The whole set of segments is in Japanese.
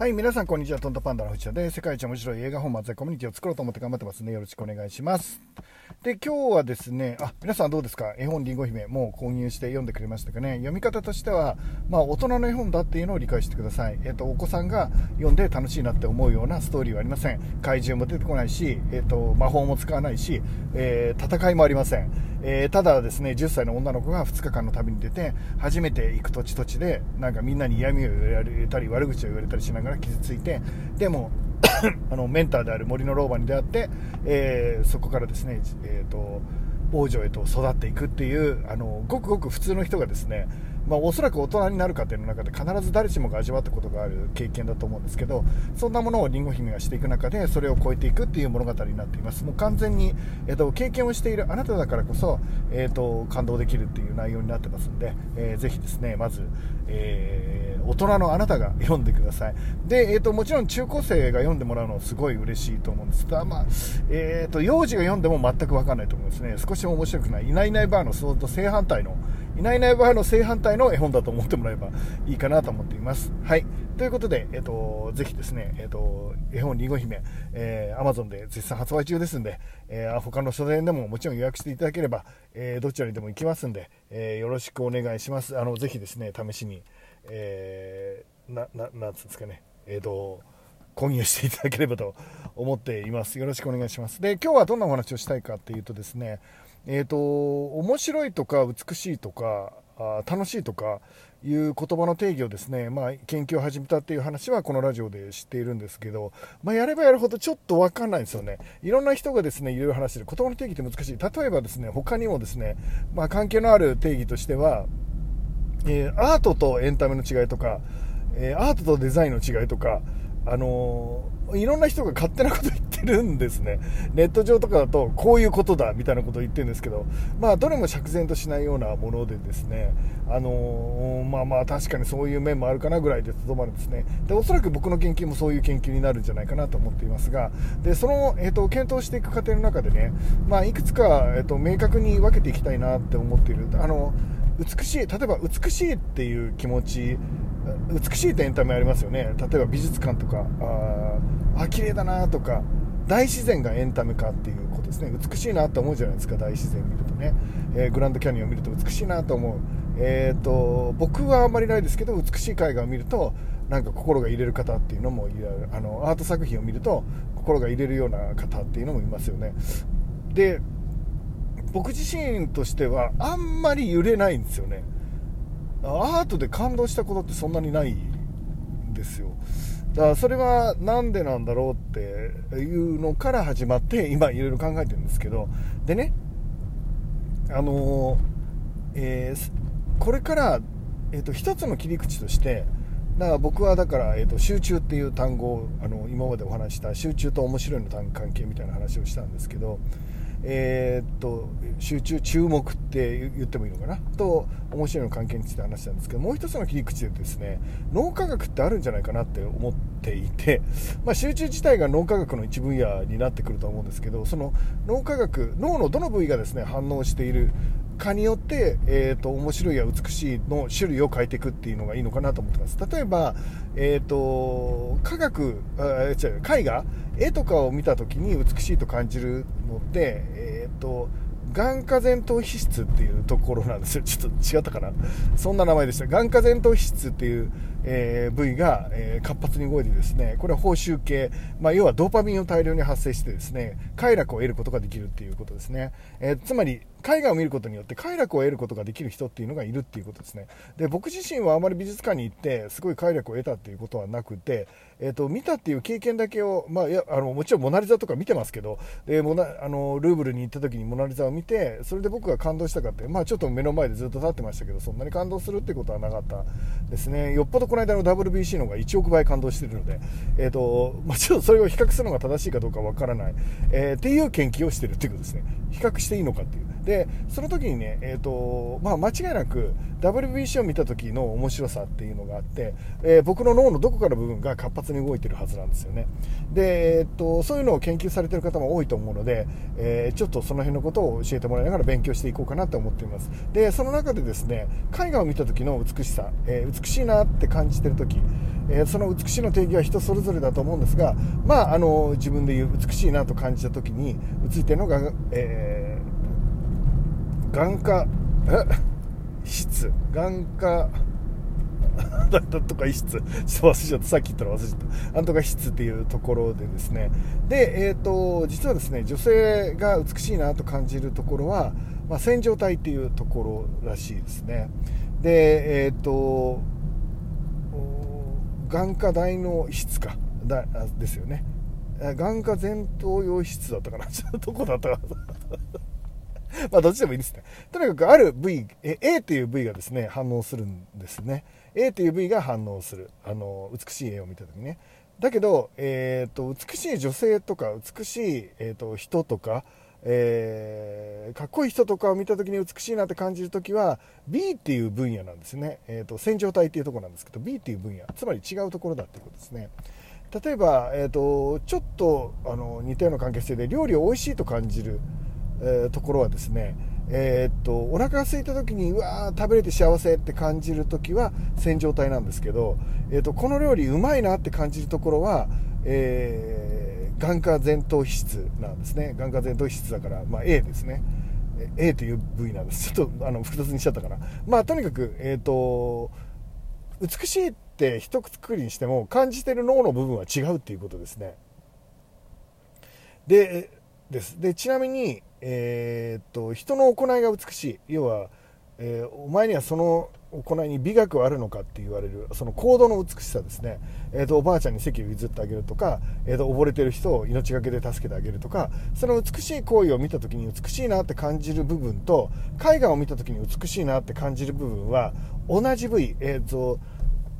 はい、皆さんこんにちは。トントパンダの藤田で、世界一面白い映画本末コミュニティを作ろうと思って頑張ってますね。よろしくお願いします。で、今日はですね、あ、皆さんどうですか？絵本りんご姫、もう購入して読んでくれましたかね？読み方としては、まあ、大人の絵本だっていうのを理解してください。えっ、と、お子さんが読んで楽しいなって思うようなストーリーはありません。怪獣も出てこないし、えっ、と、魔法も使わないし、えー、戦いもありません。えただですね、10歳の女の子が2日間の旅に出て、初めて行く土地土地で、なんかみんなに嫌味を言われたり、悪口を言われたりしながら傷ついて、でも あのメンターである森の老婆に出会って、えー、そこからですね、えーと、王女へと育っていくっていうあのごくごく普通の人がですねまあ、おそらく大人になる過程の中で必ず誰しもが味わったことがある経験だと思うんですけどそんなものをりんご姫がしていく中でそれを超えていくっていう物語になっています。もう完全に、えーと、経験をしているあなただからこそ、えーと、感動できるっていう内容になってますんで、えー、ぜひですねまず、えー、大人のあなたが読んでくださいで、えーと、もちろん中高生が読んでもらうのはすごい嬉しいと思うんですが、まあえー、と幼児が読んでも全く分かんないと思うんですね少し面白くないいないいないバーのそと正反対のいないいないバーの正反対の絵本だと思ってもらえばいいかなと思っています。はい。ということで、えっ、と、ぜひですね、えっ、と、絵本りんご姫、えー、Amazon で絶賛発売中ですんで、えー、他の書店でももちろん予約していただければ、えー、どちらにでも行きますんで、え、よろしくお願いします。あの、ぜひですね、試しに、えー、な、な、なんつうんですかね、えっ、と、購入していただければと思っています。よろしくお願いします。で、今日はどんなお話をしたいかっていうとですね、えっ、ー、と、面白いとか美しいとか、あ楽しいとかいう言葉の定義をですね、まあ、研究を始めたっていう話はこのラジオで知っているんですけど、まあ、やればやるほどちょっと分かんないんですよね。いろんな人がですね、いろいろ話してる言葉の定義って難しい。例えばですね、他にもですね、まあ、関係のある定義としては、えー、アートとエンタメの違いとか、えー、アートとデザインの違いとか、あのー、いろんな人が勝手なこと言ってるんですね。ネット上とかだと、こういうことだ、みたいなことを言ってるんですけど、まあ、どれも釈然としないようなものでですね、あのー、まあまあ、確かにそういう面もあるかなぐらいでとどまるんですね。で、おそらく僕の研究もそういう研究になるんじゃないかなと思っていますが、で、その、えっ、と、検討していく過程の中でね、まあ、いくつか、えっ、と、明確に分けていきたいなって思っている。あの、美しい、例えば美しいっていう気持ち、美しいってエンタメありますよね。例えば美術館とかああ綺麗だなとか大自然がエンタメかっていうことですね。美しいなと思うじゃないですか大自然見るとね、えー、グランドキャニオン見ると美しいなと思う、えーと、僕はあんまりないですけど美しい絵画を見るとなんか心が入れる方っていうのもいるあのアート作品を見ると心が入れるような方っていうのもいますよね。で僕自身としてはあんまり揺れないんですよね。アートで感動したことってそんなにないんですよ。だからそれは何でなんだろうっていうのから始まって今いろいろ考えてるんですけど。でねあのえー、これから、えーと、一つの切り口としてだから僕はだから、えーと、集中っていう単語をあの今までお話した集中と面白いの関係みたいな話をしたんですけどえー、っと集中注目って言ってもいいのかな？と面白いの関係について話したんですけどもう一つの切り口でですね脳科学ってあるんじゃないかなって思っていて、まあ、集中自体が脳科学の一分野になってくると思うんですけどその脳科学脳のどの部位がですね反応しているかによって、えーと、面白いや美しいの種類を変えていくっていうのがいいのかなと思ってます例えば、えーと、科学あ違う絵画絵とかを見た時に美しいと感じるのって、えーと眼下前頭皮質っていうところなんですよ。ちょっと違ったかなそんな名前でした。眼下前頭皮質っていう、えー、部位が、えー、活発に動いてですね、これは報酬系、まあ、要はドーパミンを大量に発生してですね、快楽を得ることができるっていうことですね。えー、つまり、絵画を見ることによって快楽を得ることができる人っていうのがいるっていうことですね。で、僕自身はあまり美術館に行って、すごい快楽を得たっていうことはなくて、えっ、ー、と、見たっていう経験だけを、まあ、いや、あの、もちろんモナリザとか見てますけど、で、モナ、あの、ルーブルに行った時にモナリザを見て、それで僕が感動したかって、まあ、ちょっと目の前でずっと立ってましたけど、そんなに感動するってことはなかったですね。よっぽどこの間の WBC の方が1億倍感動してるので、えっ、ー、と、まあ、ちょっとそれを比較するのが正しいかどうかわからない、えー、っていう研究をしてるっていうことですね。比較していいのかっていう。で、その時にね、え、ー、と、まあ、間違いなく WBC を見た時の面白さっていうのがあって、えー、僕の脳のどこかの部分が活発に動いてるはずなんですよね。で、え、ー、と、そういうのを研究されてる方も多いと思うので、えちょっとその辺のことを教えてもらいながら勉強していこうかなと思っています。で、その中でですね、絵画を見た時の美しさ、え美しいなって感じてる時、え、その美しいの定義は人それぞれだと思うんですが、まあ、あの自分で言う美しいなと感じた時に映ってるのが、えー、眼科質 眼科 だとか質、ちょっと忘れちゃった、さっき言ったら忘れちゃった、なんとか質っていうところでですね、で、えっ、ー、と、実はですね、女性が美しいなと感じるところは、まあ、線状体っていうところらしいですね。で、えっ、ー、と、眼科大脳質か、だですよね。眼科前頭葉質だったかな、どこだったかな。まあ、どっちでもいいですね。とにかく、ある部位、A という部位がですね、反応するんですね。A という部位が反応する。あの、美しい絵を見た時にね。だけど、えっ、ー、と、美しい女性とか、美しい、えっ、ー、と、人とか、えー、かっこいい人とかを見た時に美しいなって感じる時は B っていう分野なんですね、えーと、線状体っていうところなんですけど B っていう分野つまり違うところだっていうことですね例えば、えーと、ちょっとあの似たような関係性で料理を美味しいと感じる、えー、ところはですねえー、っとお腹が空いた時にうわー食べれて幸せって感じる時は線状体なんですけど、えー、っとこの料理うまいなって感じるところは、えー、眼科前頭皮質なんですね。眼科前頭皮質だから、まあ、A ですね。A という部位なんです。ちょっとあの複雑にしちゃったかな。まあとにかくえっ、と美しいって一括りにしても感じてる脳の部分は違うっていうことですね。でです。でちなみにえー、っと人の行いが美しい。要は、えー、お前にはその行いに美学はあるのかって言われるその行動の美しさですね、えーと、おばあちゃんに席を譲ってあげるとか、えーと、溺れてる人を命がけで助けてあげるとかその美しい行為を見た時に美しいなって感じる部分と絵画を見た時に美しいなって感じる部分は同じ部位、えーと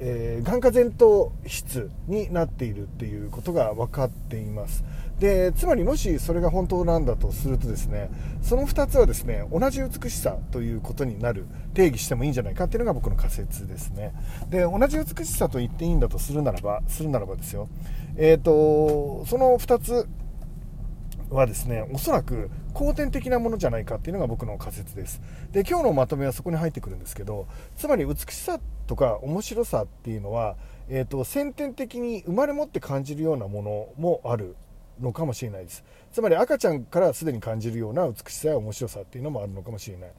えー、眼科前頭質になっているっていうことが分かっています。でつまりもしそれが本当なんだとするとですねその2つはですね同じ美しさということになる定義してもいいんじゃないかっていうのが僕の仮説ですね。で同じ美しさと言っていいんだとするならばするならばですよ。えっ、ー、とその2つはですねおそらく後天的なものじゃないかっていうのが僕の仮説です。で今日のまとめはそこに入ってくるんですけどつまり美しさとか面白さっていうのは、えーと、先天的に生まれ持って感じるようなものもあるのかもしれないです。つまり赤ちゃんからすでに感じるような美しさや面白さっていうのもあるのかもしれない。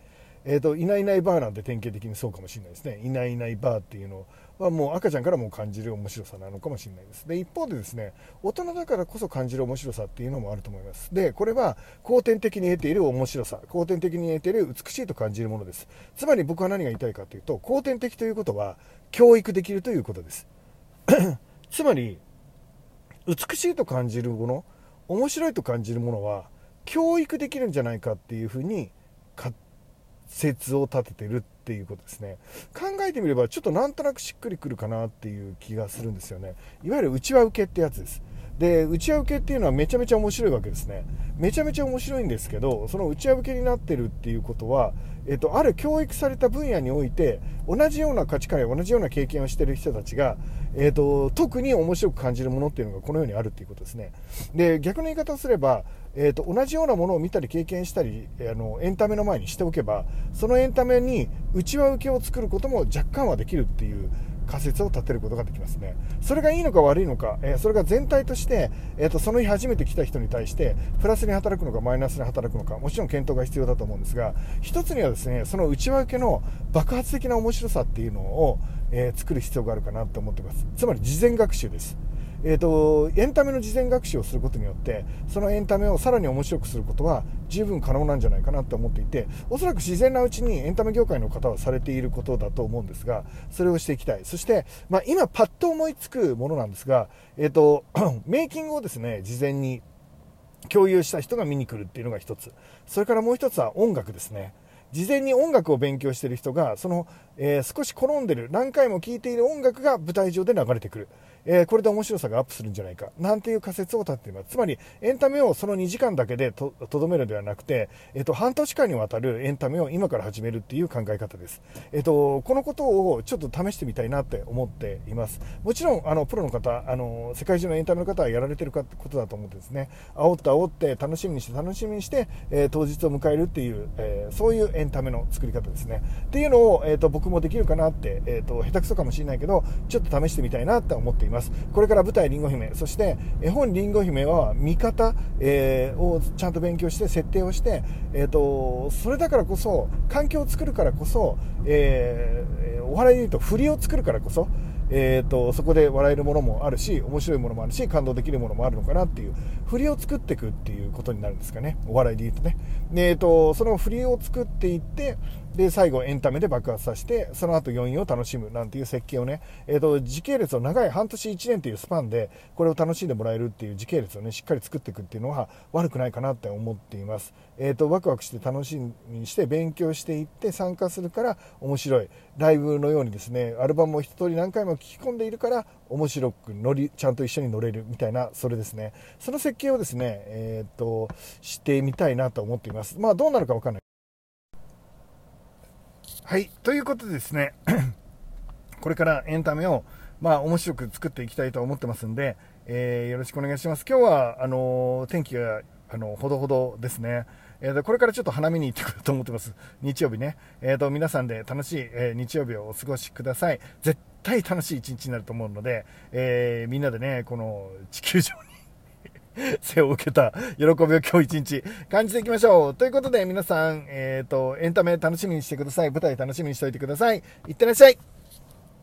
えーと、いないいないバーなんて典型的にそうかもしれないですね。いないいないバーっていうのはもう赤ちゃんからも感じる面白さなのかもしれないです。で一方でですね大人だからこそ感じる面白さっていうのもあると思います。でこれは後天的に得ている面白さ。後天的に得ている美しいと感じるものです。つまり僕は何が言いたいかというと後天的ということは教育できるということです。つまり美しいと感じるもの面白いと感じるものは教育できるんじゃないかっていうふうに説を立ててるっていうことですね。考えてみればちょっとなんとなくしっくりくるかなっていう気がするんですよね。いわゆる内輪受けってやつです。で内輪受けっていうのはめちゃめちゃ面白いわけですね。めちゃめちゃ面白いんですけどその内輪受けになってるっていうことは、えっと、ある教育された分野において同じような価値観や同じような経験をしてる人たちが、えっと、特に面白く感じるものっていうのがこのようにあるっていうことですね。で逆の言い方をすれば、えっと、同じようなものを見たり経験したりあのエンタメの前にしておけばそのエンタメに内輪受けを作ることも若干はできるっていう仮説を立てることができますね。それがいいのか悪いのか、えー、それが全体として、えーと、その日初めて来た人に対して、プラスに働くのかマイナスに働くのか、もちろん検討が必要だと思うんですが、一つにはですね、その内訳の爆発的な面白さっていうのを、えー、作る必要があるかなと思ってます。つまり事前学習です。えーと、エンタメの事前学習をすることによってそのエンタメをさらに面白くすることは十分可能なんじゃないかなと思っていておそらく自然なうちにエンタメ業界の方はされていることだと思うんですがそれをしていきたい。そして、まあ、今パッと思いつくものなんですが、えーと メイキングをですね事前に共有した人が見に来るっていうのが一つ。それからもう一つは音楽ですね。事前に音楽を勉強している人がその、えー、少し転んでる何回も聴いている音楽が舞台上で流れてくる、えー、これで面白さがアップするんじゃないか、なんていう仮説を立てています。つまり、エンタメをその2時間だけでとどめるではなくて、えっ、ー、と、半年間にわたるエンタメを今から始めるっていう考え方です。えっ、ー、と、このことをちょっと試してみたいなって思っています。もちろん、あの、プロの方、あの、世界中のエンタメの方はやられてるかことだと思ってですね、煽って煽って楽しみにして楽しみにして、えー、当日を迎えるっていう、えー、そういうエンタメの作り方ですね。っていうのを、えーと、僕もできるかなって、えーと、下手くそかもしれないけど、ちょっと試してみたいなって思っています。これから舞台りんご姫、そして絵本りんご姫は見方、えー、をちゃんと勉強して、設定をして、えーと、それだからこそ、環境を作るからこそ、えー、お笑いで言うと振りを作るからこそ、えーと、そこで笑えるものもあるし面白いものもあるし感動できるものもあるのかなっていう振りを作っていくっていうことになるんですかね。お笑いで言うとね。で、えーと、その振りを作っていってで最後エンタメで爆発させてその後余韻を楽しむなんていう設計をね、えーと、時系列を長い半年1年というスパンでこれを楽しんでもらえるっていう時系列をねしっかり作っていくっていうのは悪くないかなって思っています、えー、とワクワクして楽しみにして勉強していって参加するから面白い。ライブのようにですねアルバムを一通り何回も聴き込んでいるから面白く乗りちゃんと一緒に乗れるみたいなそれですねその設計をですねえっ、としてみたいなと思っていますまあどうなるか分かんないはい。ということでですね、これからエンタメを、まあ、面白く作っていきたいと思ってますんで、えー、よろしくお願いします。今日は、あの、天気が、あの、ほどほどですね。えー、これからちょっと花見に行ってくると思ってます。日曜日ね。えっ、と、皆さんで楽しい、え日曜日をお過ごしください。絶対楽しい一日になると思うので、えみんなでね、この地球上に 背を受けた喜びを今日一日感じていきましょう。ということで皆さん、え、ー、と、エンタメ楽しみにしてください。舞台楽しみにしておいてください。いってらっしゃい。